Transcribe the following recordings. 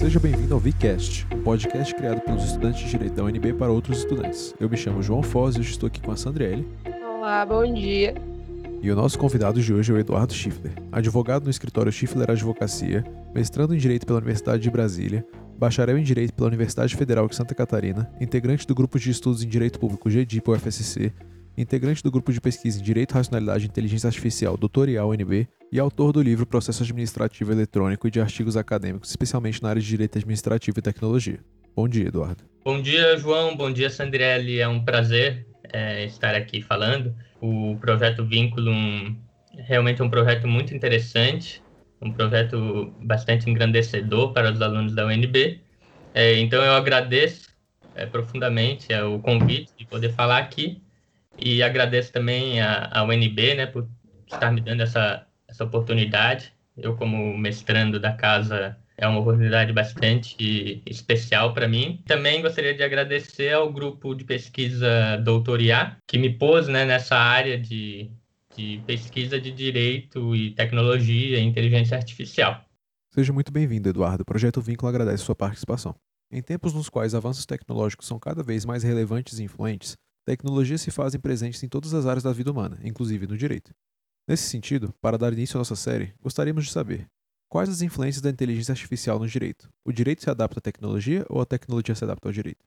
Seja bem-vindo ao VCast, um podcast criado pelos estudantes de Direito da UNB para outros estudantes. Eu me chamo João Foz e hoje estou aqui com a Sandriele. Olá, bom dia. E o nosso convidado de hoje é o Eduardo Schiffler, advogado no escritório Schiffler Advocacia, mestrando em Direito pela Universidade de Brasília, bacharel em Direito pela Universidade Federal de Santa Catarina, integrante do grupo de estudos em Direito Público GDIP UFSC, integrante do grupo de pesquisa em Direito, Racionalidade e Inteligência Artificial Doutorial UNB e autor do livro Processo Administrativo Eletrônico e de artigos acadêmicos, especialmente na área de Direito Administrativo e Tecnologia. Bom dia, Eduardo. Bom dia, João. Bom dia, Sandrelli. É um prazer é, estar aqui falando. O projeto Vínculo realmente é um projeto muito interessante, um projeto bastante engrandecedor para os alunos da UNB. É, então, eu agradeço é, profundamente é, o convite de poder falar aqui e agradeço também à UNB né, por estar me dando essa, essa oportunidade. Eu, como mestrando da casa, é uma oportunidade bastante especial para mim. Também gostaria de agradecer ao grupo de pesquisa Doutoria, que me pôs né, nessa área de, de pesquisa de direito e tecnologia e inteligência artificial. Seja muito bem-vindo, Eduardo. O Projeto Vínculo agradece sua participação. Em tempos nos quais avanços tecnológicos são cada vez mais relevantes e influentes, tecnologias se fazem presentes em todas as áreas da vida humana, inclusive no direito. Nesse sentido, para dar início à nossa série, gostaríamos de saber quais as influências da inteligência artificial no direito. O direito se adapta à tecnologia ou a tecnologia se adapta ao direito?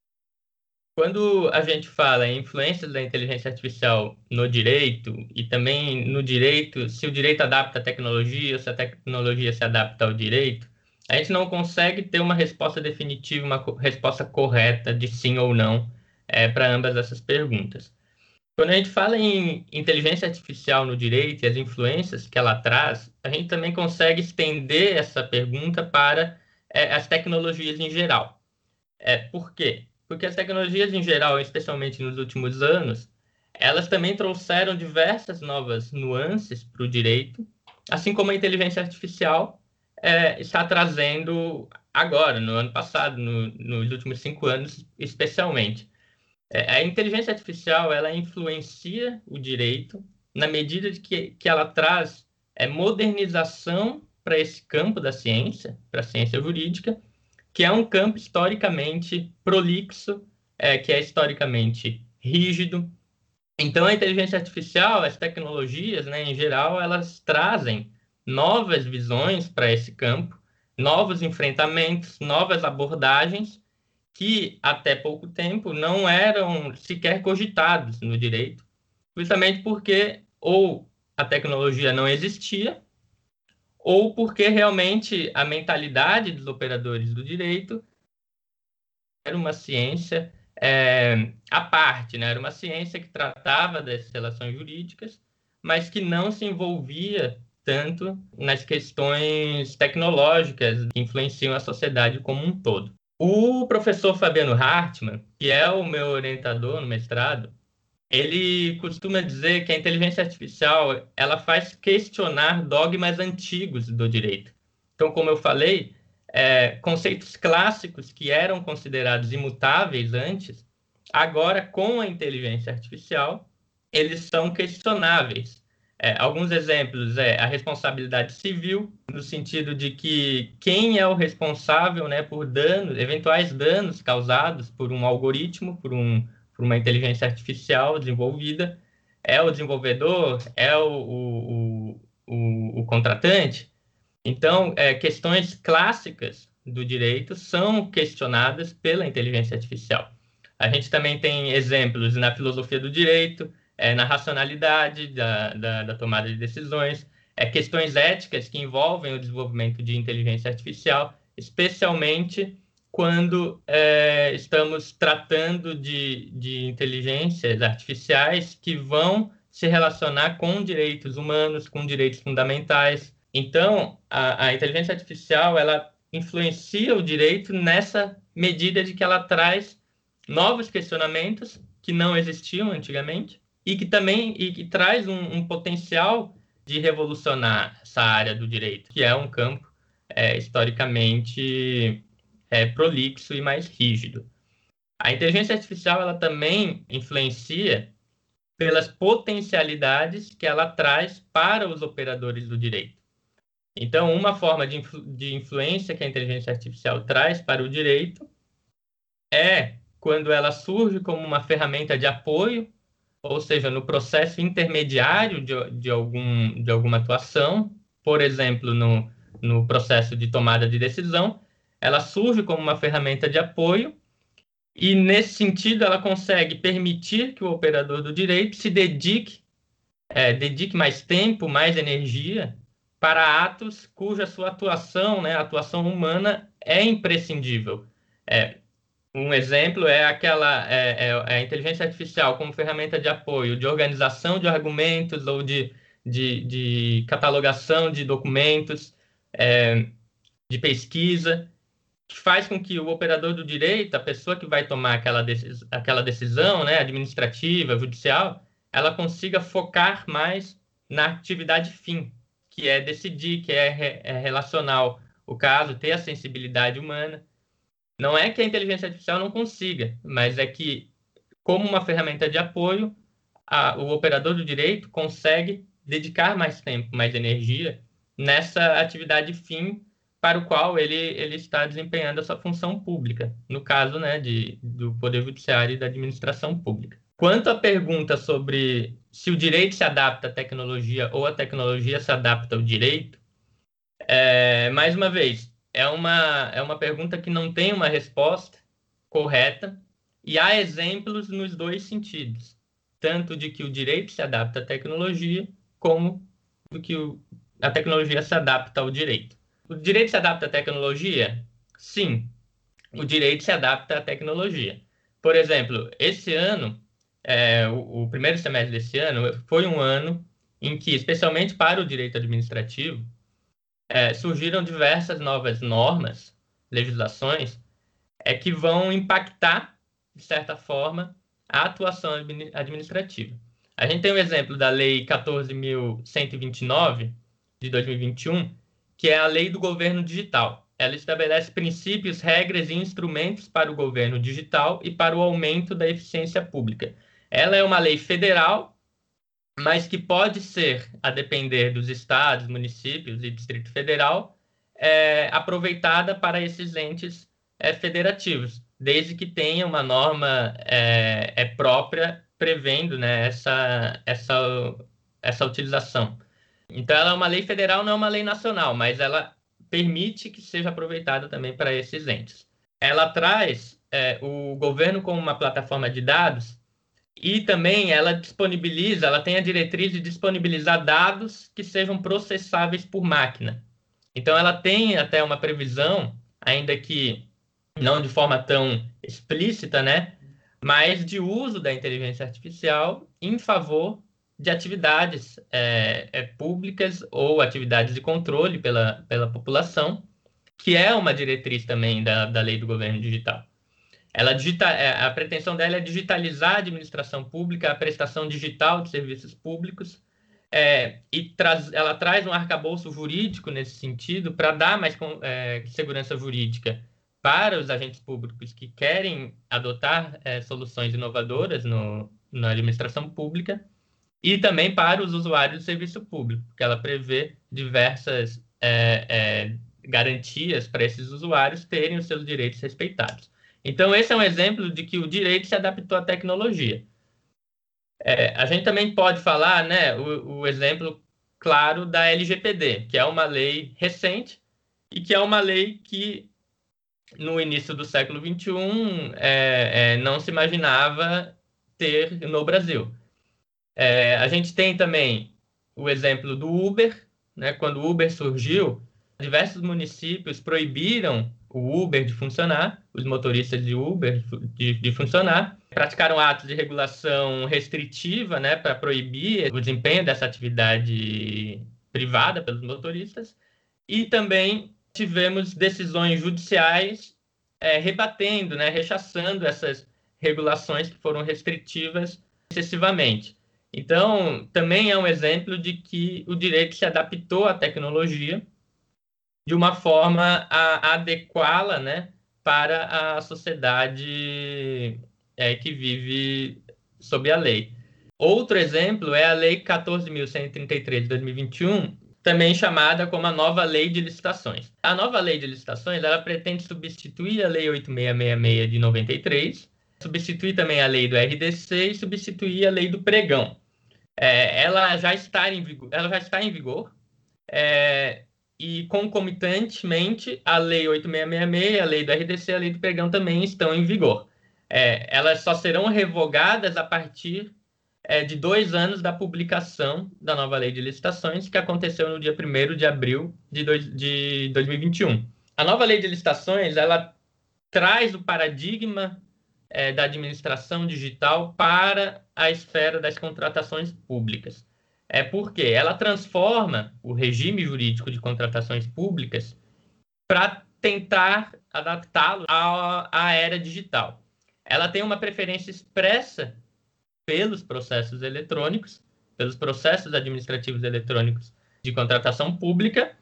Quando a gente fala em influências da inteligência artificial no direito e também no direito, se o direito adapta à tecnologia, se a tecnologia se adapta ao direito, a gente não consegue ter uma resposta definitiva, uma resposta correta de sim ou não é, para ambas essas perguntas. Quando a gente fala em inteligência artificial no direito e as influências que ela traz, a gente também consegue estender essa pergunta para é, as tecnologias em geral. É, por quê? Porque as tecnologias em geral, especialmente nos últimos anos, elas também trouxeram diversas novas nuances para o direito, assim como a inteligência artificial é, está trazendo agora, no ano passado, no, nos últimos cinco anos, especialmente. É, a inteligência artificial ela influencia o direito na medida de que, que ela traz é, modernização para esse campo da ciência, para a ciência jurídica, que é um campo historicamente prolixo, é, que é historicamente rígido. Então, a inteligência artificial, as tecnologias, né, em geral, elas trazem novas visões para esse campo, novos enfrentamentos, novas abordagens que até pouco tempo não eram sequer cogitados no direito, justamente porque ou a tecnologia não existia, ou porque realmente a mentalidade dos operadores do direito era uma ciência é, à parte, né? era uma ciência que tratava das relações jurídicas, mas que não se envolvia tanto nas questões tecnológicas que influenciam a sociedade como um todo. O professor Fabiano Hartmann, que é o meu orientador no mestrado, ele costuma dizer que a inteligência artificial ela faz questionar dogmas antigos do direito. Então, como eu falei, é, conceitos clássicos que eram considerados imutáveis antes, agora com a inteligência artificial, eles são questionáveis. É, alguns exemplos é a responsabilidade civil, no sentido de que quem é o responsável né, por danos, eventuais danos causados por um algoritmo, por, um, por uma inteligência artificial desenvolvida, é o desenvolvedor, é o, o, o, o contratante. Então, é, questões clássicas do direito são questionadas pela inteligência artificial. A gente também tem exemplos na filosofia do direito, é, na racionalidade da, da, da, tomada de decisões, é, questões éticas que envolvem o desenvolvimento de inteligência artificial, especialmente quando é, estamos tratando de, de inteligências artificiais que vão se relacionar com direitos humanos, com direitos fundamentais. Então, a, a inteligência artificial ela influencia o direito nessa medida de que ela traz novos questionamentos que não existiam antigamente e que também e que traz um, um potencial de revolucionar essa área do direito, que é um campo é, historicamente é, prolixo e mais rígido. A inteligência artificial ela também influencia pelas potencialidades que ela traz para os operadores do direito. Então, uma forma de, influ de influência que a inteligência artificial traz para o direito é quando ela surge como uma ferramenta de apoio, ou seja, no processo intermediário de, de, algum, de alguma atuação, por exemplo, no, no processo de tomada de decisão, ela surge como uma ferramenta de apoio e, nesse sentido, ela consegue permitir que o operador do direito se dedique, é, dedique mais tempo, mais energia para atos cuja sua atuação, né, a atuação humana, é imprescindível. É, um exemplo é aquela é, é, é, a inteligência artificial como ferramenta de apoio, de organização de argumentos ou de, de, de catalogação de documentos, é, de pesquisa, que faz com que o operador do direito, a pessoa que vai tomar aquela, decis aquela decisão né, administrativa, judicial, ela consiga focar mais na atividade fim, que é decidir, que é, é relacional o caso, ter a sensibilidade humana. Não é que a inteligência artificial não consiga, mas é que, como uma ferramenta de apoio, a, o operador do direito consegue dedicar mais tempo, mais energia nessa atividade fim para o qual ele, ele está desempenhando a sua função pública, no caso né, de, do Poder Judiciário e da administração pública. Quanto à pergunta sobre se o direito se adapta à tecnologia ou a tecnologia se adapta ao direito, é, mais uma vez, é uma, é uma pergunta que não tem uma resposta correta e há exemplos nos dois sentidos, tanto de que o direito se adapta à tecnologia, como do que o, a tecnologia se adapta ao direito. O direito se adapta à tecnologia? Sim, o direito se adapta à tecnologia. Por exemplo, esse ano, é, o, o, primeiro semestre desse ano foi um ano em que, especialmente para o direito administrativo, é, surgiram diversas novas normas, legislações, é, que vão impactar, de certa forma, a atuação administrativa. A gente tem o um exemplo da Lei 14.129, de 2021, que é a Lei do Governo Digital. Ela estabelece princípios, regras e instrumentos para o governo digital e para o aumento da eficiência pública. Ela é uma lei federal, mas que pode ser, a depender dos estados, municípios e Distrito Federal, é, aproveitada para esses entes é, federativos, desde que tenha uma norma é, é própria prevendo né, essa, essa, essa utilização. Então, ela é uma lei federal, não é uma lei nacional, mas ela permite que seja aproveitada também para esses entes. Ela traz é, o governo como uma plataforma de dados e também ela disponibiliza, ela tem a diretriz de disponibilizar dados que sejam processáveis por máquina. Então, ela tem até uma previsão, ainda que não de forma tão explícita, né? Mas de uso da inteligência artificial em favor de atividades é, é, públicas ou atividades de controle pela, pela população, que é uma diretriz também da, da lei do governo digital. Ela digita, é, a pretensão dela é digitalizar a administração pública, a prestação digital de serviços públicos, é, e traz, ela traz um arcabouço jurídico nesse sentido para dar mais é, segurança jurídica para os agentes públicos que querem adotar é, soluções inovadoras no, na administração pública e também para os usuários do serviço público, que ela prevê diversas é, é, garantias para esses usuários terem os seus direitos respeitados. Então, esse é um exemplo de que o direito se adaptou à tecnologia. É, a gente também pode falar, né, o, o, exemplo claro da LGPD, que é uma lei recente e que é uma lei que, no início do século XXI, é, é, não se imaginava ter no Brasil. É, a gente tem também o exemplo do Uber, né, quando o Uber surgiu, diversos municípios proibiram o Uber de funcionar, os motoristas de Uber de, de funcionar, praticaram atos de regulação restritiva, né, para proibir o desempenho dessa atividade privada pelos motoristas, e também tivemos decisões judiciais é, rebatendo, né, rechaçando essas regulações que foram restritivas excessivamente. Então, também é um exemplo de que o direito se adaptou à tecnologia de uma forma a adequá-la né, para a sociedade é, que vive sob a lei. Outro exemplo é a Lei 14.133 de 2021, também chamada como a nova lei de licitações. A nova lei de licitações, ela pretende substituir a lei 8666 de 93, substituir também a lei do RDC e substituir a lei do pregão. É, ela já está em vigor, ela já está em vigor é, e concomitantemente a lei 8666, a lei do RDC, a lei do pregão também estão em vigor. É, elas só serão revogadas a partir é, de dois anos da publicação da nova lei de licitações, que aconteceu no dia 1 de abril de, dois, de 2021. A nova lei de licitações ela traz o paradigma é, da administração digital para a esfera das contratações públicas. É porque ela transforma o regime jurídico de contratações públicas para tentar adaptá-lo à, à era digital. Ela tem uma preferência expressa pelos processos eletrônicos, pelos processos administrativos eletrônicos de contratação pública,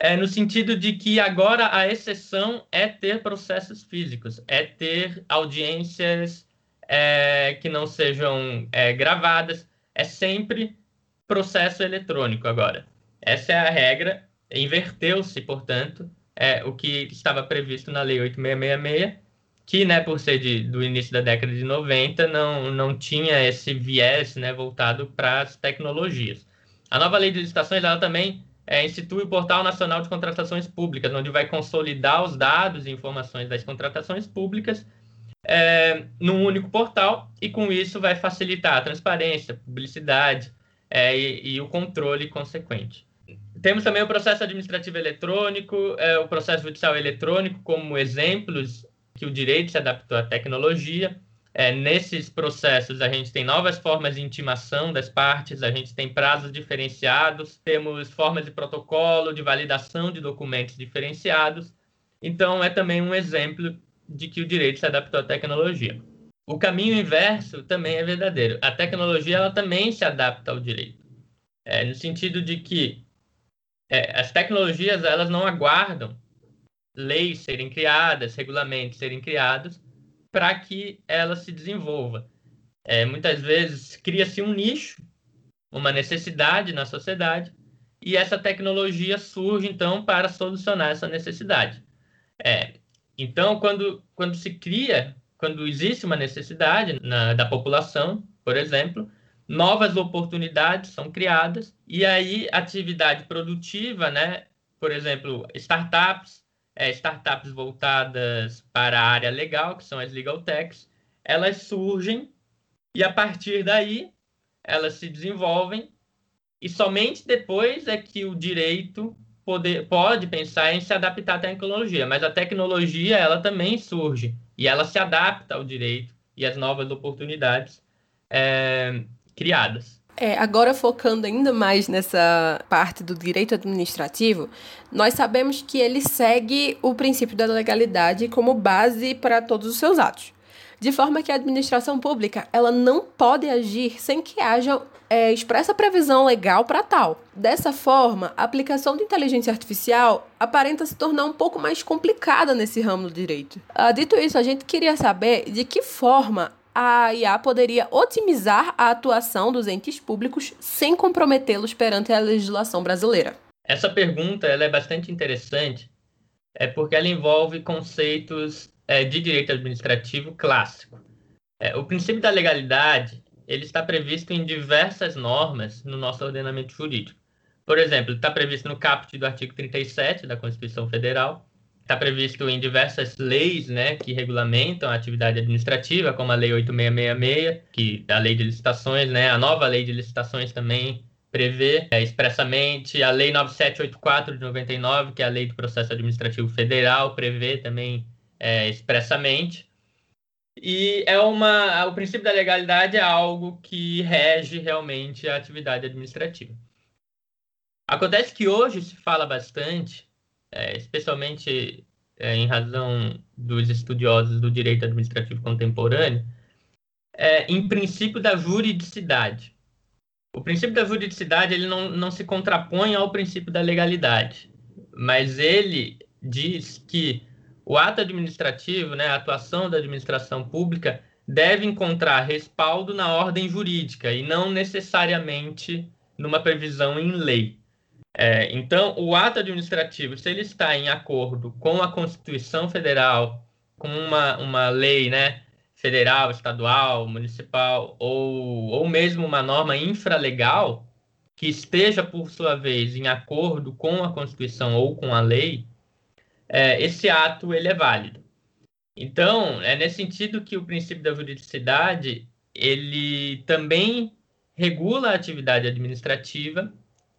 é no sentido de que agora a exceção é ter processos físicos, é ter audiências é, que não sejam é, gravadas, é sempre processo eletrônico agora. Essa é a regra, inverteu-se, portanto, é, o que estava previsto na Lei 8666 que, né, por ser de, do início da década de 90, não, não tinha esse viés né, voltado para as tecnologias. A nova lei de licitações ela também é, institui o Portal Nacional de Contratações Públicas, onde vai consolidar os dados e informações das contratações públicas é, num único portal, e com isso vai facilitar a transparência, publicidade é, e, e, o controle consequente. Temos também o processo administrativo eletrônico, é, o processo judicial eletrônico como exemplos que o direito se adaptou à tecnologia. É, nesses processos, a gente tem novas formas de intimação das partes, a gente tem prazos diferenciados, temos formas de protocolo, de validação de documentos diferenciados. Então, é também um exemplo de que o direito se adaptou à tecnologia. O caminho inverso também é verdadeiro. A tecnologia ela também se adapta ao direito, é, no sentido de que é, as tecnologias elas não aguardam leis serem criadas, regulamentos serem criados, para que ela se desenvolva. É, muitas vezes cria-se um nicho, uma necessidade na sociedade, e essa tecnologia surge, então, para solucionar essa necessidade. É, então, quando, quando se cria, quando existe uma necessidade na, da população, por exemplo, novas oportunidades são criadas, e aí atividade produtiva, né, por exemplo, startups, é, startups voltadas para a área legal, que são as legal techs, elas surgem e a partir daí elas se desenvolvem e somente depois é que o direito poder, pode pensar em se adaptar à tecnologia, mas a tecnologia ela também surge e ela se adapta ao direito e às novas oportunidades é, criadas. É, agora focando ainda mais nessa parte do direito administrativo, nós sabemos que ele segue o princípio da legalidade como base para todos os seus atos. De forma que a administração pública ela não pode agir sem que haja é, expressa previsão legal para tal. Dessa forma, a aplicação de inteligência artificial aparenta se tornar um pouco mais complicada nesse ramo do direito. Ah, dito isso, a gente queria saber de que forma a IA poderia otimizar a atuação dos entes públicos sem comprometê-los perante a legislação brasileira? Essa pergunta ela é bastante interessante, é porque ela envolve conceitos é, de direito administrativo clássico. É, o princípio da legalidade ele está previsto em diversas normas no nosso ordenamento jurídico. Por exemplo, está previsto no caput do artigo 37 da Constituição Federal, está previsto em diversas leis né, que regulamentam a atividade administrativa, como a Lei 8666, que a Lei de Licitações, né, a nova Lei de Licitações também prevê é, expressamente, a Lei 9784 de 99, que é a Lei do Processo Administrativo Federal, prevê também é, expressamente. E é uma, o princípio da legalidade é algo que rege realmente a atividade administrativa. Acontece que hoje se fala bastante é, especialmente é, em razão dos estudiosos do direito administrativo contemporâneo, é, em princípio da juridicidade. O princípio da juridicidade ele não, não se contrapõe ao princípio da legalidade, mas ele diz que o ato administrativo, né, a atuação da administração pública, deve encontrar respaldo na ordem jurídica e não necessariamente numa previsão em lei. É, então, o ato administrativo, se ele está em acordo com a Constituição Federal, com uma, uma lei né, federal, estadual, municipal, ou, ou mesmo uma norma infralegal, que esteja, por sua vez, em acordo com a Constituição ou com a lei, é, esse ato ele é válido. Então, é nesse sentido que o princípio da juridicidade ele também regula a atividade administrativa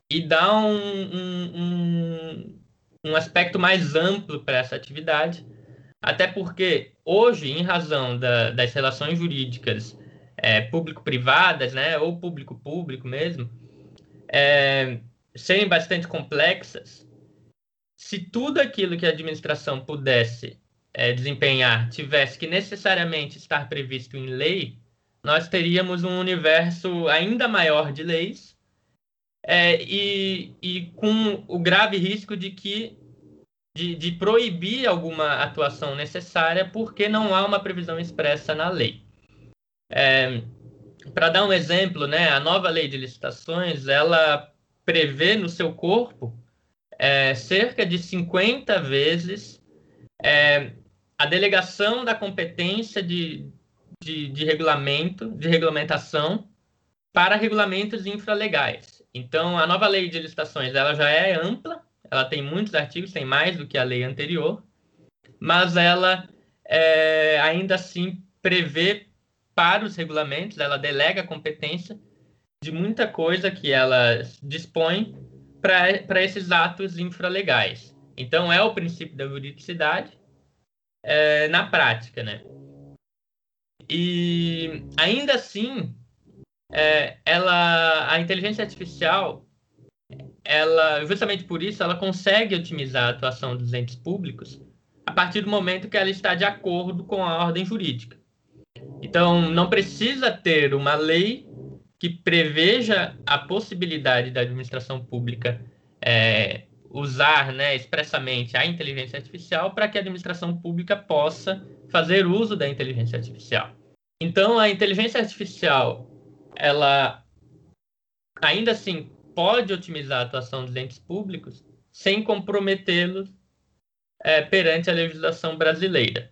e dá um, um, um, um aspecto mais amplo para essa atividade, até porque hoje, em razão da, das relações jurídicas é, público-privadas, né, ou público-público mesmo, é, serem bastante complexas, se tudo aquilo que a administração pudesse é, desempenhar tivesse que necessariamente estar previsto em lei, nós teríamos um universo ainda maior de leis é, e, e com o grave risco de que de, de, proibir alguma atuação necessária porque não há uma previsão expressa na lei. É, Para dar um exemplo, né, a nova lei de licitações ela prevê no seu corpo é, cerca de 50 vezes é, a delegação da competência de, de, de regulamento, de regulamentação para regulamentos infralegais. Então, a nova lei de licitações ela já é ampla, ela tem muitos artigos, tem mais do que a lei anterior, mas ela é, ainda assim prevê para os regulamentos, ela delega a competência de muita coisa que ela dispõe para esses atos infralegais. Então, é o princípio da juridicidade é, na prática, né? E ainda assim, é, ela, a inteligência artificial, ela, justamente por isso, ela consegue otimizar a atuação dos entes públicos a partir do momento que ela está de acordo com a ordem jurídica. Então, não precisa ter uma lei que preveja a possibilidade da administração pública é, usar né, expressamente a inteligência artificial para que a administração pública possa fazer uso da inteligência artificial. Então, a inteligência artificial ela ainda assim pode otimizar a atuação dos entes públicos sem comprometê-los é, perante a legislação brasileira.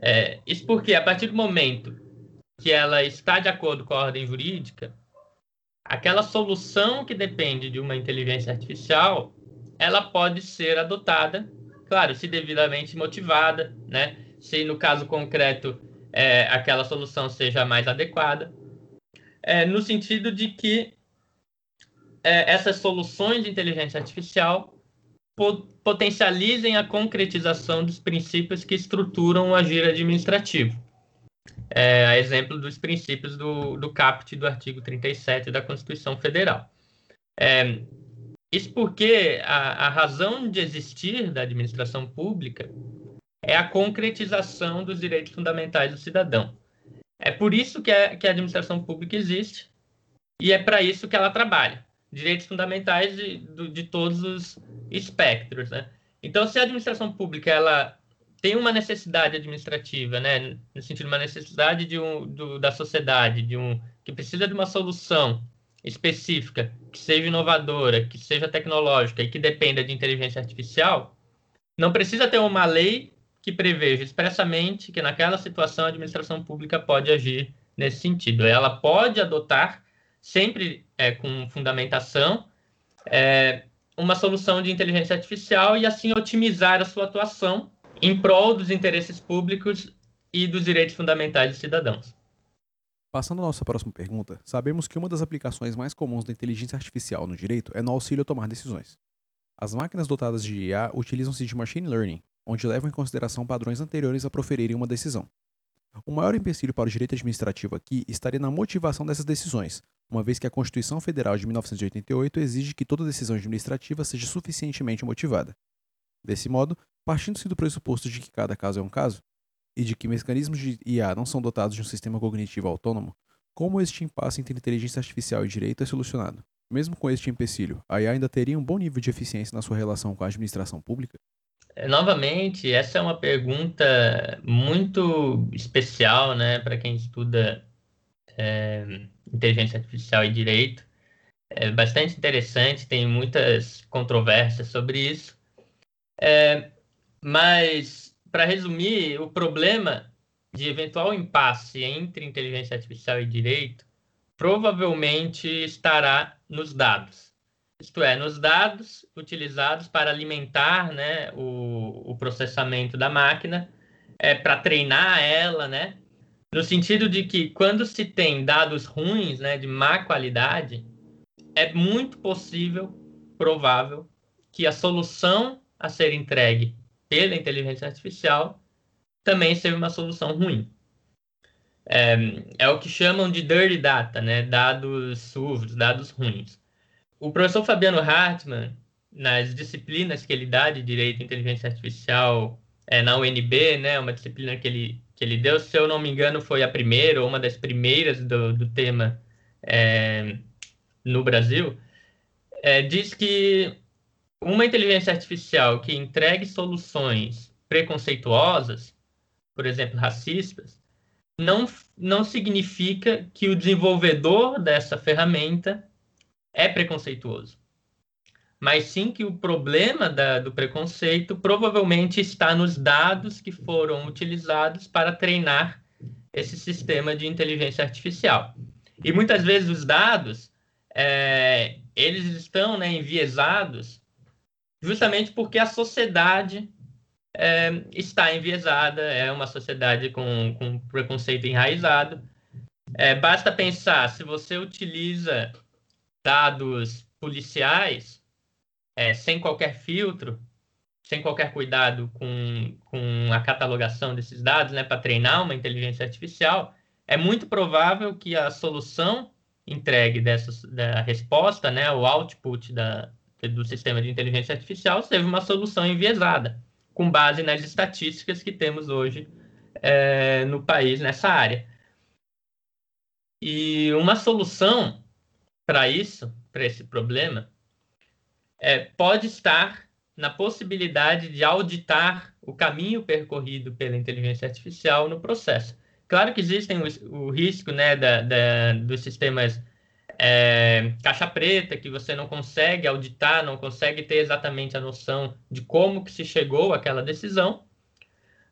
É, isso porque, a partir do momento que ela está de acordo com a ordem jurídica, aquela solução que depende de uma inteligência artificial, ela pode ser adotada, claro, se devidamente motivada, né? se no caso concreto é, aquela solução seja mais adequada é, no sentido de que é, essas soluções de inteligência artificial po potencializem a concretização dos princípios que estruturam o agir administrativo. É, a exemplo dos princípios do, do caput do artigo 37 da Constituição Federal. É, isso porque a, a razão de existir da administração pública é a concretização dos direitos fundamentais do cidadão. É por isso que, é, que a administração pública existe e é para isso que ela trabalha. Direitos fundamentais de, de todos os espectros, né? Então, se a administração pública ela tem uma necessidade administrativa, né, no sentido de uma necessidade de um, do, da sociedade, de um que precisa de uma solução específica, que seja inovadora, que seja tecnológica e que dependa de inteligência artificial, não precisa ter uma lei que preveja expressamente que naquela situação a administração pública pode agir nesse sentido. Ela pode adotar, sempre é, com fundamentação, é, uma solução de inteligência artificial e assim otimizar a sua atuação em prol dos interesses públicos e dos direitos fundamentais dos cidadãos. Passando à nossa próxima pergunta, sabemos que uma das aplicações mais comuns da inteligência artificial no direito é no auxílio a tomar decisões. As máquinas dotadas de IA utilizam-se de machine learning, onde levam em consideração padrões anteriores a proferirem uma decisão. O maior empecilho para o direito administrativo aqui estaria na motivação dessas decisões, uma vez que a Constituição Federal de 1988 exige que toda decisão administrativa seja suficientemente motivada. Desse modo, partindo-se do pressuposto de que cada caso é um caso, e de que mecanismos de IA não são dotados de um sistema cognitivo autônomo, como este impasse entre inteligência artificial e direito é solucionado? Mesmo com este empecilho, a IA ainda teria um bom nível de eficiência na sua relação com a administração pública? Novamente, essa é uma pergunta muito especial, né, para quem estuda é, inteligência artificial e direito, é bastante interessante, tem muitas controvérsias sobre isso. É, mas, para resumir, o problema de eventual impasse entre inteligência artificial e direito provavelmente estará nos dados. Isto é, nos dados utilizados para alimentar né, o, o processamento da máquina, é, para treinar ela, né? No sentido de que quando se tem dados ruins, né, de má qualidade, é muito possível, provável, que a solução a ser entregue pela inteligência artificial também seja uma solução ruim. É, é o que chamam de dirty data, né? dados sujos, dados ruins. O professor Fabiano Hartmann, nas disciplinas que ele dá de Direito e Inteligência Artificial é, na UNB, né, uma disciplina que ele, que ele deu, se eu não me engano, foi a primeira ou uma das primeiras do, do tema é, no Brasil, é, diz que uma inteligência artificial que entregue soluções preconceituosas, por exemplo, racistas, não, não significa que o desenvolvedor dessa ferramenta é preconceituoso. Mas sim que o problema da, do preconceito provavelmente está nos dados que foram utilizados para treinar esse sistema de inteligência artificial. E muitas vezes os dados é, eles estão né, enviesados justamente porque a sociedade é, está enviesada, é uma sociedade com, com preconceito enraizado. É, basta pensar, se você utiliza dados policiais é, sem qualquer filtro, sem qualquer cuidado com, com a catalogação desses dados, né, para treinar uma inteligência artificial, é muito provável que a solução entregue dessa da resposta, né, o output da, do sistema de inteligência artificial, seja uma solução enviesada, com base nas estatísticas que temos hoje é, no país nessa área. E uma solução para isso, para esse problema, é, pode estar na possibilidade de auditar o caminho percorrido pela inteligência artificial no processo. Claro que existem o, o risco né, da, da, dos sistemas é, caixa preta, que você não consegue auditar, não consegue ter exatamente a noção de como que se chegou àquela decisão,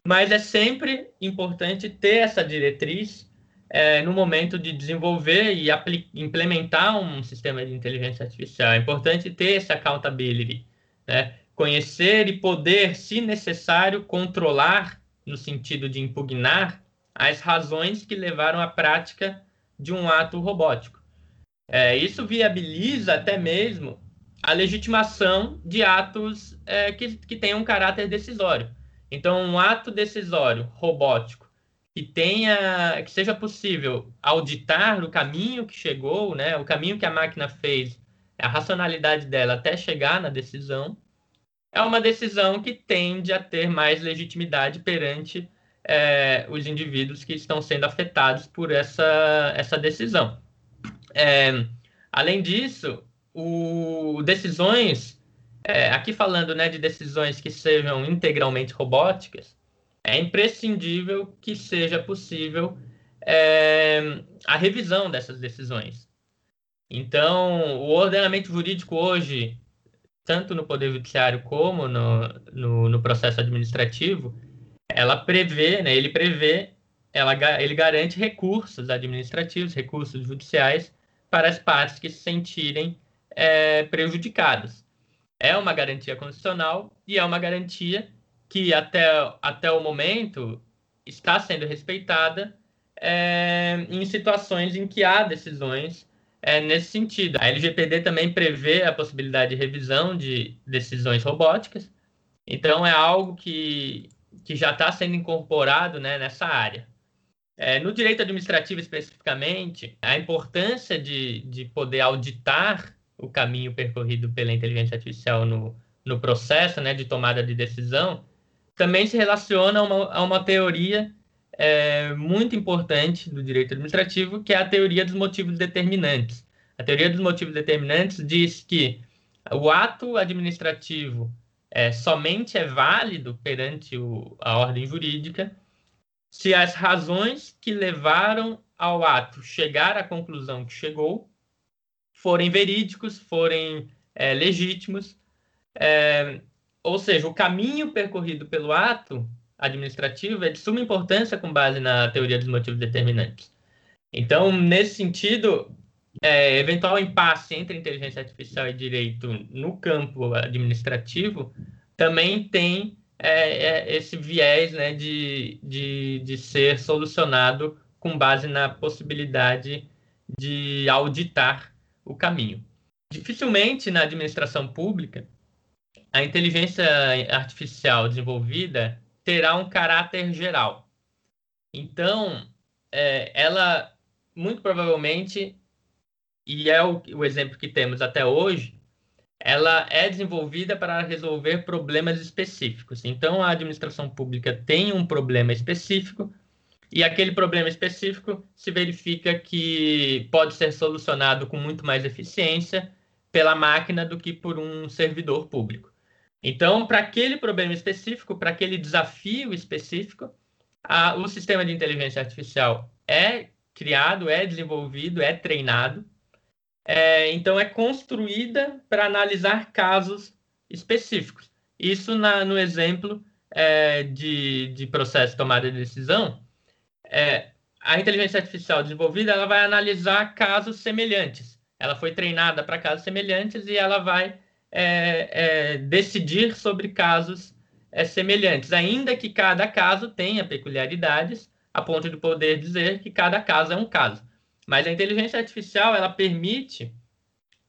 mas é sempre importante ter essa diretriz é, no momento de desenvolver e implementar um sistema de inteligência artificial. É importante ter essa accountability, né? conhecer e poder, se necessário, controlar, no sentido de impugnar, as razões que levaram à prática de um ato robótico. É, isso viabiliza até mesmo a legitimação de atos é, que, que tenham um caráter decisório. Então, um ato decisório robótico que tenha, que seja possível auditar o caminho que chegou, né, o caminho que a máquina fez, a racionalidade dela até chegar na decisão, é uma decisão que tende a ter mais legitimidade perante é, os indivíduos que estão sendo afetados por essa, essa decisão. É, além disso, o, decisões, é, aqui falando né, de decisões que sejam integralmente robóticas, é imprescindível que seja possível é, a revisão dessas decisões. Então, o ordenamento jurídico hoje, tanto no Poder Judiciário como no, no, no processo administrativo, ela prevê, né, ele prevê, ela, ele garante recursos administrativos, recursos judiciais para as partes que se sentirem é, prejudicadas. É uma garantia constitucional e é uma garantia que até, até o momento está sendo respeitada é, em situações em que há decisões é, nesse sentido. A LGPD também prevê a possibilidade de revisão de decisões robóticas, então é algo que, que já está sendo incorporado né, nessa área. É, no direito administrativo especificamente, a importância de, de poder auditar o caminho percorrido pela inteligência artificial no, no processo né, de tomada de decisão também se relaciona a uma, a uma teoria é, muito importante do direito administrativo, que é a teoria dos motivos determinantes. A teoria dos motivos determinantes diz que o ato administrativo é, somente é válido perante o, a ordem jurídica se as razões que levaram ao ato chegar à conclusão que chegou forem verídicos, forem é, legítimos. É, ou seja, o caminho percorrido pelo ato administrativo é de suma importância com base na teoria dos motivos determinantes. Então, nesse sentido, é, eventual impasse entre inteligência artificial e direito no campo administrativo também tem é, é, esse viés né, de, de, de ser solucionado com base na possibilidade de auditar o caminho. Dificilmente na administração pública a inteligência artificial desenvolvida terá um caráter geral. Então, é, ela muito provavelmente, e é o, o exemplo que temos até hoje, ela é desenvolvida para resolver problemas específicos. Então, a administração pública tem um problema específico e aquele problema específico se verifica que pode ser solucionado com muito mais eficiência pela máquina do que por um servidor público. Então, para aquele problema específico, para aquele desafio específico, a, o sistema de inteligência artificial é criado, é desenvolvido, é treinado. É, então, é construída para analisar casos específicos. Isso na, no exemplo é, de, de processo de tomada de decisão. É, a inteligência artificial desenvolvida ela vai analisar casos semelhantes. Ela foi treinada para casos semelhantes e ela vai é, é, decidir sobre casos é, semelhantes, ainda que cada caso tenha peculiaridades, a ponto de poder dizer que cada caso é um caso. Mas a inteligência artificial ela permite,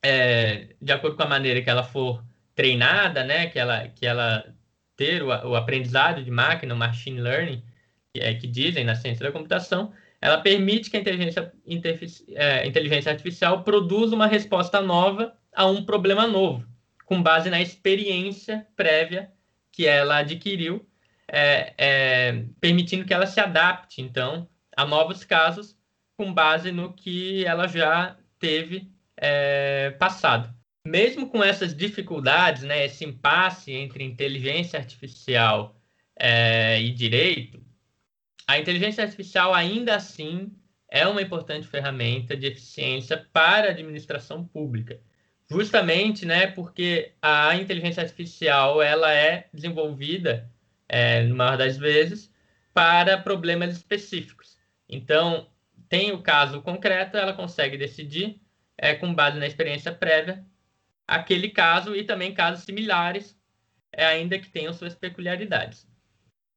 é, de acordo com a maneira que ela for treinada, né, que ela que ela ter o, o aprendizado de máquina, o machine learning, que, é, que dizem na ciência da computação, ela permite que a inteligência, é, inteligência artificial produza uma resposta nova a um problema novo com base na experiência prévia que ela adquiriu, é, é, permitindo que ela se adapte, então, a novos casos com base no que ela já teve é, passado. Mesmo com essas dificuldades, né, esse impasse entre inteligência artificial é, e direito, a inteligência artificial ainda assim é uma importante ferramenta de eficiência para a administração pública justamente né, porque a inteligência artificial ela é desenvolvida, é, na maior das vezes, para problemas específicos. Então, tem o caso concreto, ela consegue decidir, é, com base na experiência prévia, aquele caso e também casos similares, é, ainda que tenham suas peculiaridades.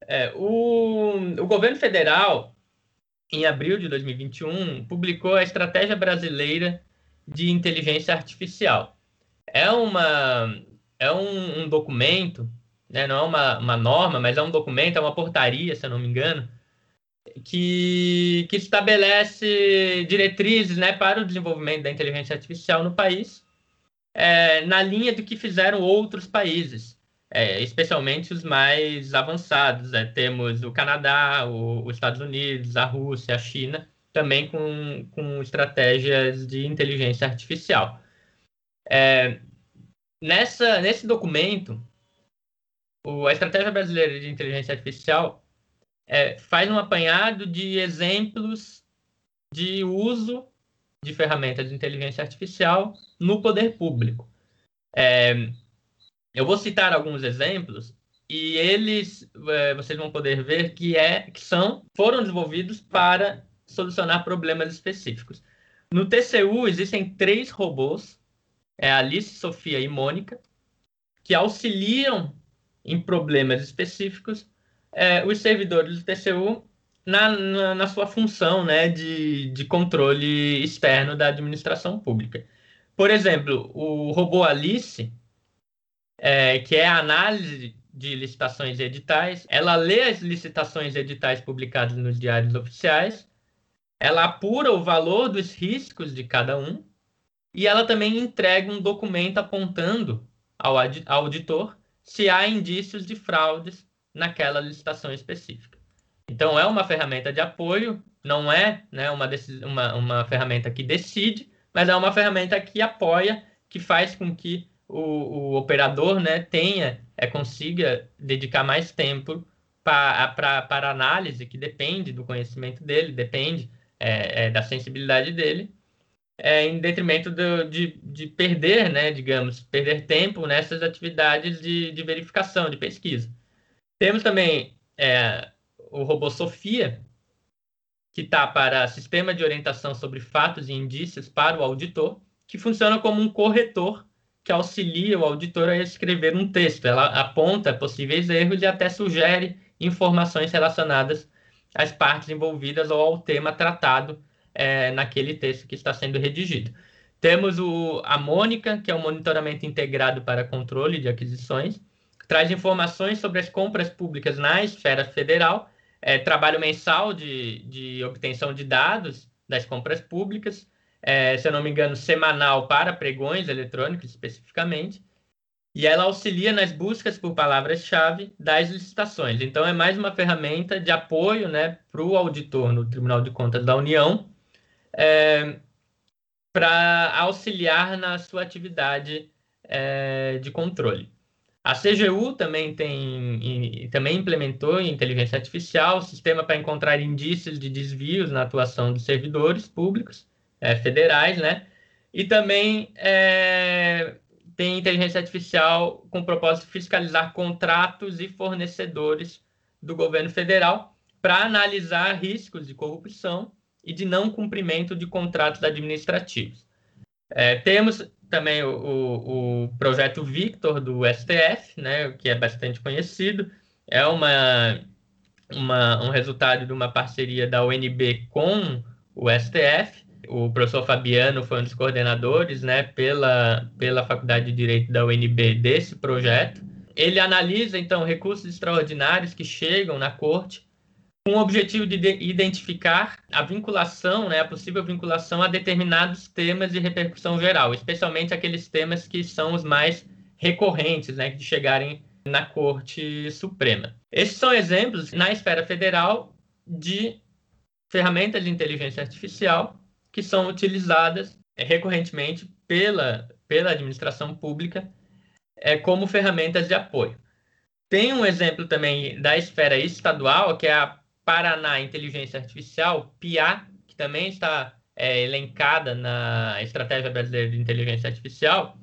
É, o, o governo federal, em abril de 2021, publicou a Estratégia Brasileira de inteligência artificial. É, uma, é um, um documento, né, não é uma, uma norma, mas é um documento, é uma portaria, se eu não me engano, que, que estabelece diretrizes né, para o desenvolvimento da inteligência artificial no país, é, na linha do que fizeram outros países, é, especialmente os mais avançados. É, temos o Canadá, o, os Estados Unidos, a Rússia, a China, também com, com estratégias de inteligência artificial. É, nessa, nesse documento, o, a Estratégia Brasileira de Inteligência Artificial é, faz um apanhado de exemplos de uso de ferramentas de inteligência artificial no poder público. É, eu vou citar alguns exemplos e eles é, vocês vão poder ver que é que são foram desenvolvidos para solucionar problemas específicos. No TCU existem três robôs, é Alice, Sofia e Mônica, que auxiliam em problemas específicos é, os servidores do TCU na, na, na, sua função né, de, de controle externo da administração pública. Por exemplo, o robô Alice, é, que é a análise de licitações editais, ela lê as licitações editais publicados nos diários oficiais ela apura o valor dos riscos de cada um e ela também entrega um documento apontando ao auditor se há indícios de fraudes naquela licitação específica. Então, é uma ferramenta de apoio, não é né, uma, uma, uma ferramenta que decide, mas é uma ferramenta que apoia, que faz com que o, o operador né, tenha, é, consiga dedicar mais tempo para, análise, que depende do conhecimento dele, depende é, é, da sensibilidade dele, é, em detrimento do, de, de perder, né, digamos, perder tempo nessas atividades de, de verificação, de pesquisa. Temos também é, o robô Sofia, que está para Sistema de Orientação sobre Fatos e Indícios para o Auditor, que funciona como um corretor que auxilia o auditor a escrever um texto. Ela aponta possíveis erros e até sugere informações relacionadas às partes envolvidas ou ao tema tratado é, naquele texto que está sendo redigido. Temos o, a Mônica, que é um monitoramento integrado para controle de aquisições, traz informações sobre as compras públicas na esfera federal, é, trabalho mensal de, de obtenção de dados das compras públicas, é, se eu não me engano, semanal para pregões eletrônicos especificamente, e ela auxilia nas buscas por palavras-chave das licitações. Então, é mais uma ferramenta de apoio né, para o auditor no Tribunal de Contas da União, é, para auxiliar na sua atividade é, de controle. A CGU também tem também implementou inteligência artificial, sistema para encontrar indícios de desvios na atuação dos servidores públicos é, federais, né? E também é, tem inteligência artificial com o propósito de fiscalizar contratos e fornecedores do governo federal para analisar riscos de corrupção e de não cumprimento de contratos administrativos. É, temos também o, o, projeto Victor do STF, né, que é bastante conhecido, é uma, uma, um resultado de uma parceria da UNB com o STF. O professor Fabiano foi um dos coordenadores né, pela, pela Faculdade de Direito da UNB desse projeto. Ele analisa, então, recursos extraordinários que chegam na corte com o objetivo de identificar a vinculação, né, a possível vinculação a determinados temas de repercussão geral, especialmente aqueles temas que são os mais recorrentes, né, de chegarem na Corte Suprema. Esses são exemplos na esfera federal de ferramentas de inteligência artificial que são utilizadas é, recorrentemente pela, pela administração pública é, como ferramentas de apoio. Tem um exemplo também da esfera estadual, que é a Paraná Inteligência Artificial, PIA, que também está é, elencada na Estratégia Brasileira de Inteligência Artificial,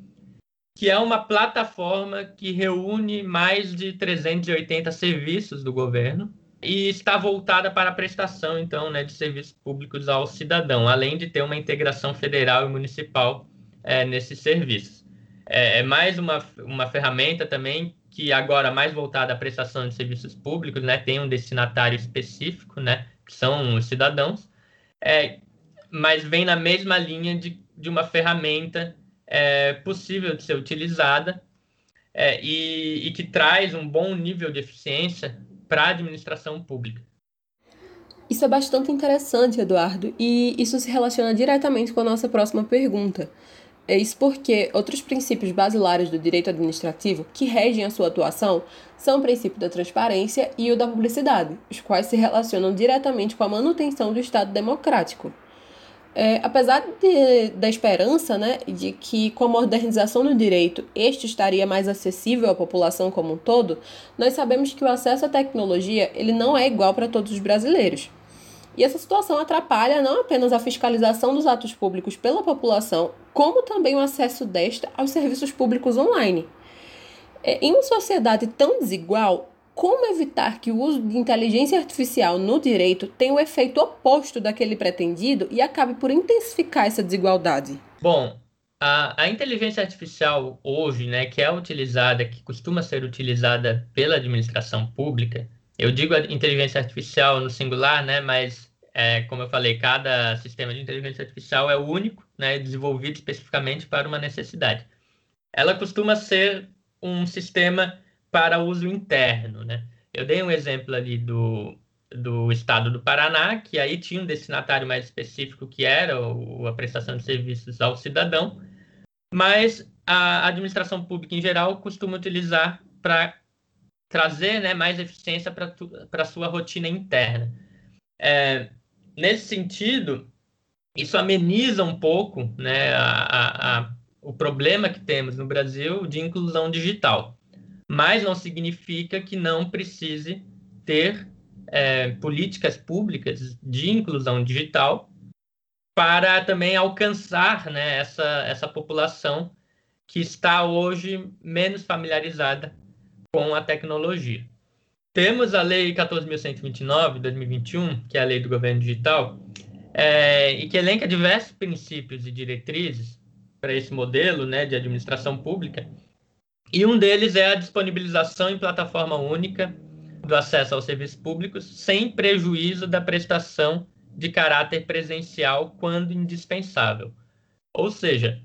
que é uma plataforma que reúne mais de 380 serviços do governo e está voltada para a prestação, então, né, de serviços públicos ao cidadão, além de ter uma integração federal e municipal é, nesses serviços. É, é mais uma, uma ferramenta também que agora mais voltada à prestação de serviços públicos, né, tem um destinatário específico, né, que são os cidadãos, é, mas vem na mesma linha de, de uma ferramenta é, possível de ser utilizada é, e, e que traz um bom nível de eficiência para a administração pública. Isso é bastante interessante, Eduardo, e isso se relaciona diretamente com a nossa próxima pergunta. É isso porque outros princípios basilares do direito administrativo que regem a sua atuação são o princípio da transparência e o da publicidade, os quais se relacionam diretamente com a manutenção do Estado democrático. É, apesar de, da esperança né, de que, com a modernização do direito, este estaria mais acessível à população como um todo, nós sabemos que o acesso à tecnologia ele não é igual para todos os brasileiros. E essa situação atrapalha não apenas a fiscalização dos atos públicos pela população, como também o acesso desta aos serviços públicos online. É, em uma sociedade tão desigual, como evitar que o uso de inteligência artificial no direito tenha o efeito oposto daquele pretendido e acabe por intensificar essa desigualdade? Bom, a, a, inteligência artificial hoje, né, que é utilizada, que costuma ser utilizada pela administração pública, eu digo inteligência artificial no singular, né, mas é, como eu falei, cada sistema de inteligência artificial é único, né, desenvolvido especificamente para uma necessidade. Ela costuma ser um sistema para uso interno, né? Eu dei um exemplo ali do, do estado do Paraná, que aí tinha um destinatário mais específico que era o, a prestação de serviços ao cidadão, mas a administração pública em geral costuma utilizar para trazer né, mais eficiência para a sua rotina interna. É, nesse sentido, isso ameniza um pouco né, a, a, o problema que temos no Brasil de inclusão digital. Mas não significa que não precise ter é, políticas públicas de inclusão digital para também alcançar né, essa, essa população que está hoje menos familiarizada com a tecnologia. Temos a Lei 14.129, de 2021, que é a Lei do Governo Digital, é, e que elenca diversos princípios e diretrizes para esse modelo né, de administração pública, e um deles é a disponibilização em plataforma única do acesso aos serviços públicos, sem prejuízo da prestação de caráter presencial quando indispensável. Ou seja,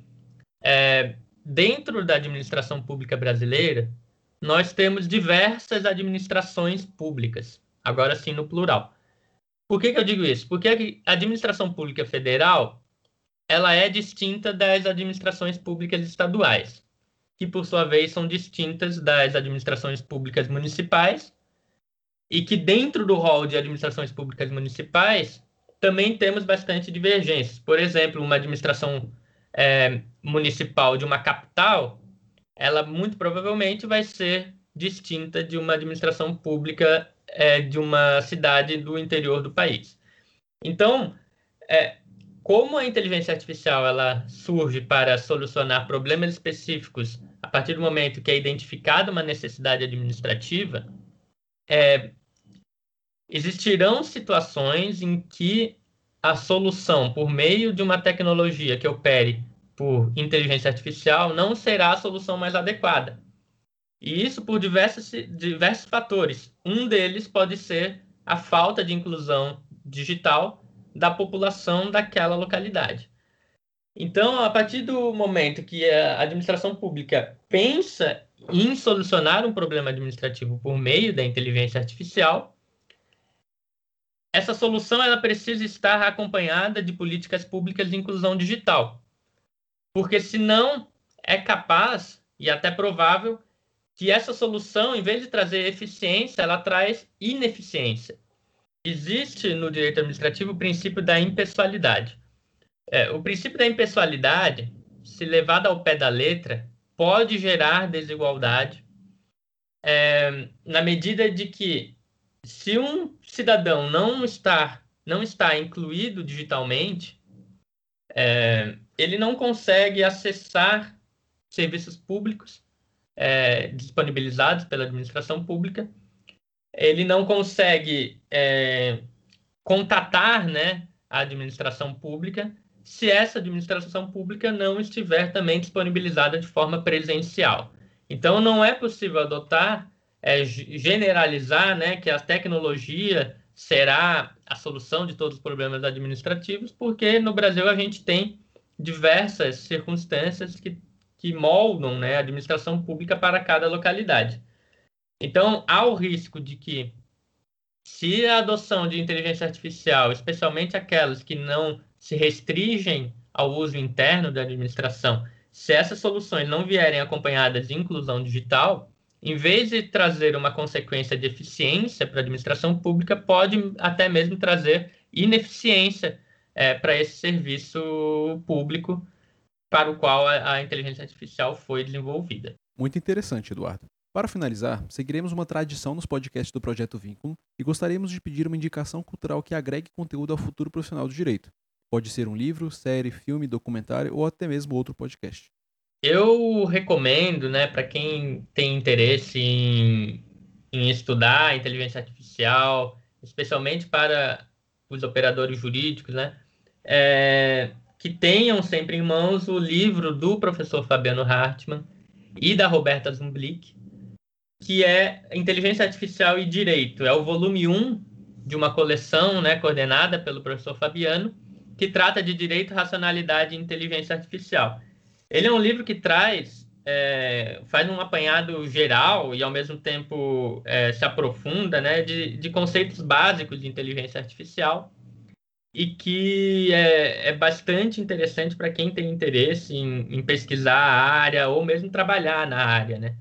é, dentro da administração pública brasileira, nós temos diversas administrações públicas, agora sim no plural. Por que, que eu digo isso? Porque a administração pública federal ela é distinta das administrações públicas estaduais, que por sua vez são distintas das administrações públicas municipais, e que dentro do rol de administrações públicas municipais também temos bastante divergências. Por exemplo, uma administração é, municipal de uma capital, ela muito provavelmente vai ser distinta de uma administração pública é, de uma cidade do interior do país. Então, é, como a inteligência artificial ela surge para solucionar problemas específicos a partir do momento que é identificada uma necessidade administrativa, é, existirão situações em que a solução por meio de uma tecnologia que opere por inteligência artificial não será a solução mais adequada. E isso por diversos, diversos fatores. Um deles pode ser a falta de inclusão digital da população daquela localidade. Então, a partir do momento que a administração pública pensa em solucionar um problema administrativo por meio da inteligência artificial, essa solução ela precisa estar acompanhada de políticas públicas de inclusão digital. Porque senão é capaz e até provável que essa solução, em vez de trazer eficiência, ela traz ineficiência. Existe no direito administrativo o princípio da impessoalidade. É, o princípio da impessoalidade, se levado ao pé da letra, pode gerar desigualdade é, na medida de que se um cidadão não está, não está incluído digitalmente, é, ele não consegue acessar serviços públicos é, disponibilizados pela administração pública, ele não consegue é, contatar né, a administração pública se essa administração pública não estiver também disponibilizada de forma presencial. Então, não é possível adotar é, generalizar né, que a tecnologia será a solução de todos os problemas administrativos, porque no Brasil a gente tem diversas circunstâncias que, que moldam né, a administração pública para cada localidade. Então, há o risco de que, se a adoção de inteligência artificial, especialmente aquelas que não se restringem ao uso interno da administração, se essas soluções não vierem acompanhadas de inclusão digital, em vez de trazer uma consequência de eficiência para a administração pública, pode até mesmo trazer ineficiência é, para esse serviço público para o qual a, a inteligência artificial foi desenvolvida. Muito interessante, Eduardo. Para finalizar, seguiremos uma tradição nos podcasts do Projeto Vínculo e gostaríamos de pedir uma indicação cultural que agregue conteúdo ao futuro profissional do direito. Pode ser um livro, série, filme, documentário ou até mesmo outro podcast. Eu recomendo, né, para quem tem interesse em, em estudar inteligência artificial, especialmente para os operadores jurídicos, né, é, que tenham sempre em mãos o livro do professor Fabiano Hartmann e da Roberta Zumblick, que é Inteligência Artificial e Direito. É o volume 1 de uma coleção né, coordenada pelo professor Fabiano, que trata de direito, racionalidade e inteligência artificial. Ele é um livro que traz, é, faz um apanhado geral e ao mesmo tempo é, se aprofunda né, de, de conceitos básicos de inteligência artificial e que é, é bastante interessante para quem tem interesse em, em, pesquisar a área ou mesmo trabalhar na área, né?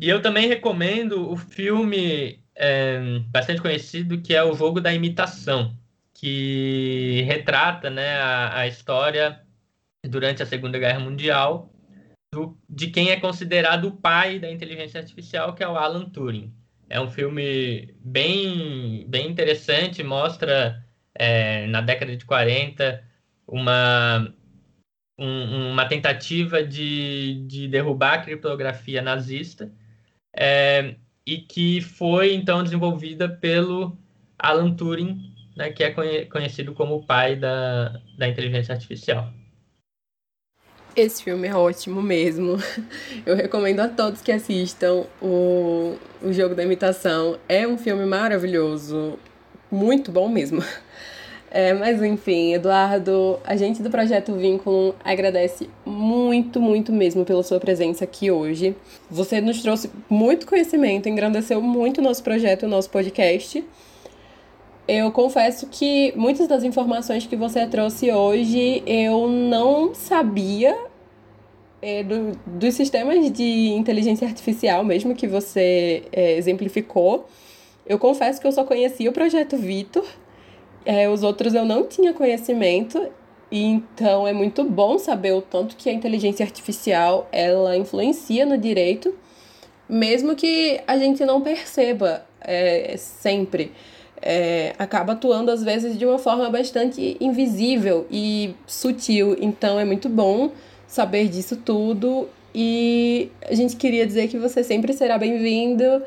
E eu também recomendo o filme é, bastante conhecido que é o Jogo da Imitação, que retrata né, a, a história durante a Segunda Guerra Mundial do, de quem é considerado o pai da inteligência artificial, que é o Alan Turing. É um filme bem, bem interessante, mostra é, na década de 40, uma, um, uma tentativa de, de derrubar a criptografia nazista, é, e que foi então desenvolvida pelo Alan Turing, né, que é conhecido como o pai da, da inteligência artificial. Esse filme é ótimo mesmo. Eu recomendo a todos que assistam o, o Jogo da Imitação. É um filme maravilhoso, muito bom mesmo. É, mas enfim, Eduardo, a gente do Projeto Vínculo agradece muito, muito mesmo pela sua presença aqui hoje. Você nos trouxe muito conhecimento, engrandeceu muito o nosso projeto, o nosso podcast. Eu confesso que muitas das informações que você trouxe hoje eu não sabia é, do, dos sistemas de inteligência artificial mesmo que você é, exemplificou. Eu confesso que eu só conhecia o projeto Vitor, é, os outros eu não tinha conhecimento, então é muito bom saber o tanto que a inteligência artificial ela influencia no direito, mesmo que a gente não perceba é, sempre é, acaba atuando às vezes de uma forma bastante invisível e sutil. Então é muito bom saber disso tudo e a gente queria dizer que você sempre será bem-vindo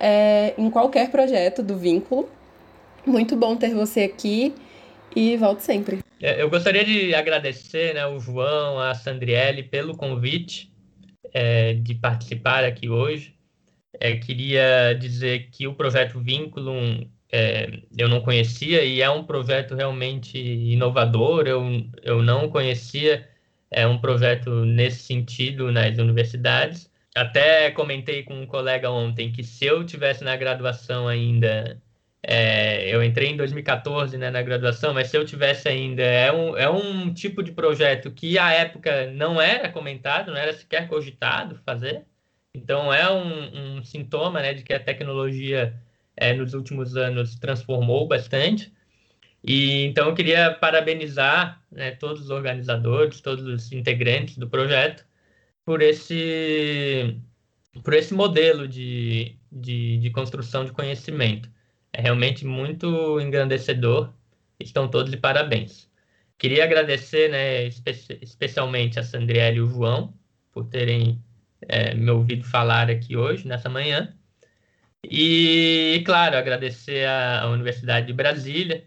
é, em qualquer projeto do Vínculo. Muito bom ter você aqui e volte sempre. É, eu gostaria de agradecer né, o João, a Sandriele pelo convite é, de participar aqui hoje. É, queria dizer que o projeto Vínculo é, eu não conhecia e é um projeto realmente inovador. Eu, eu não conhecia é um projeto nesse sentido nas universidades. Até comentei com um colega ontem que se eu tivesse na graduação ainda, é, eu entrei em 2014 né, na graduação, mas se eu tivesse ainda, é um, é um tipo de projeto que à época não era comentado, não era sequer cogitado fazer. Então é um, um sintoma né, de que a tecnologia é, nos últimos anos transformou bastante. E então eu queria parabenizar né, todos os organizadores, todos os integrantes do projeto por esse por esse modelo de, de, de construção de conhecimento. É realmente muito engrandecedor. Estão todos de parabéns. Queria agradecer né, espe especialmente a Sandriele e o João por terem é, me ouvido falar aqui hoje, nessa manhã. E, claro, agradecer à Universidade de Brasília,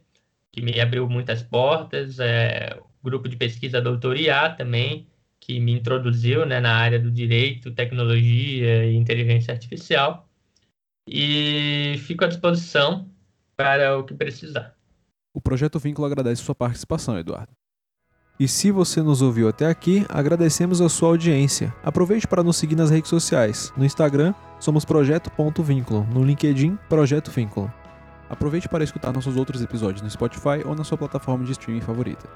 que me abriu muitas portas, é, o grupo de pesquisa Doutor IA também, que me introduziu né, na área do direito, tecnologia e inteligência artificial. E fico à disposição para o que precisar. O Projeto Vínculo agradece sua participação, Eduardo. E se você nos ouviu até aqui, agradecemos a sua audiência. Aproveite para nos seguir nas redes sociais. No Instagram, somos projeto.vínculo. No LinkedIn, Projeto Vínculo. Aproveite para escutar nossos outros episódios no Spotify ou na sua plataforma de streaming favorita.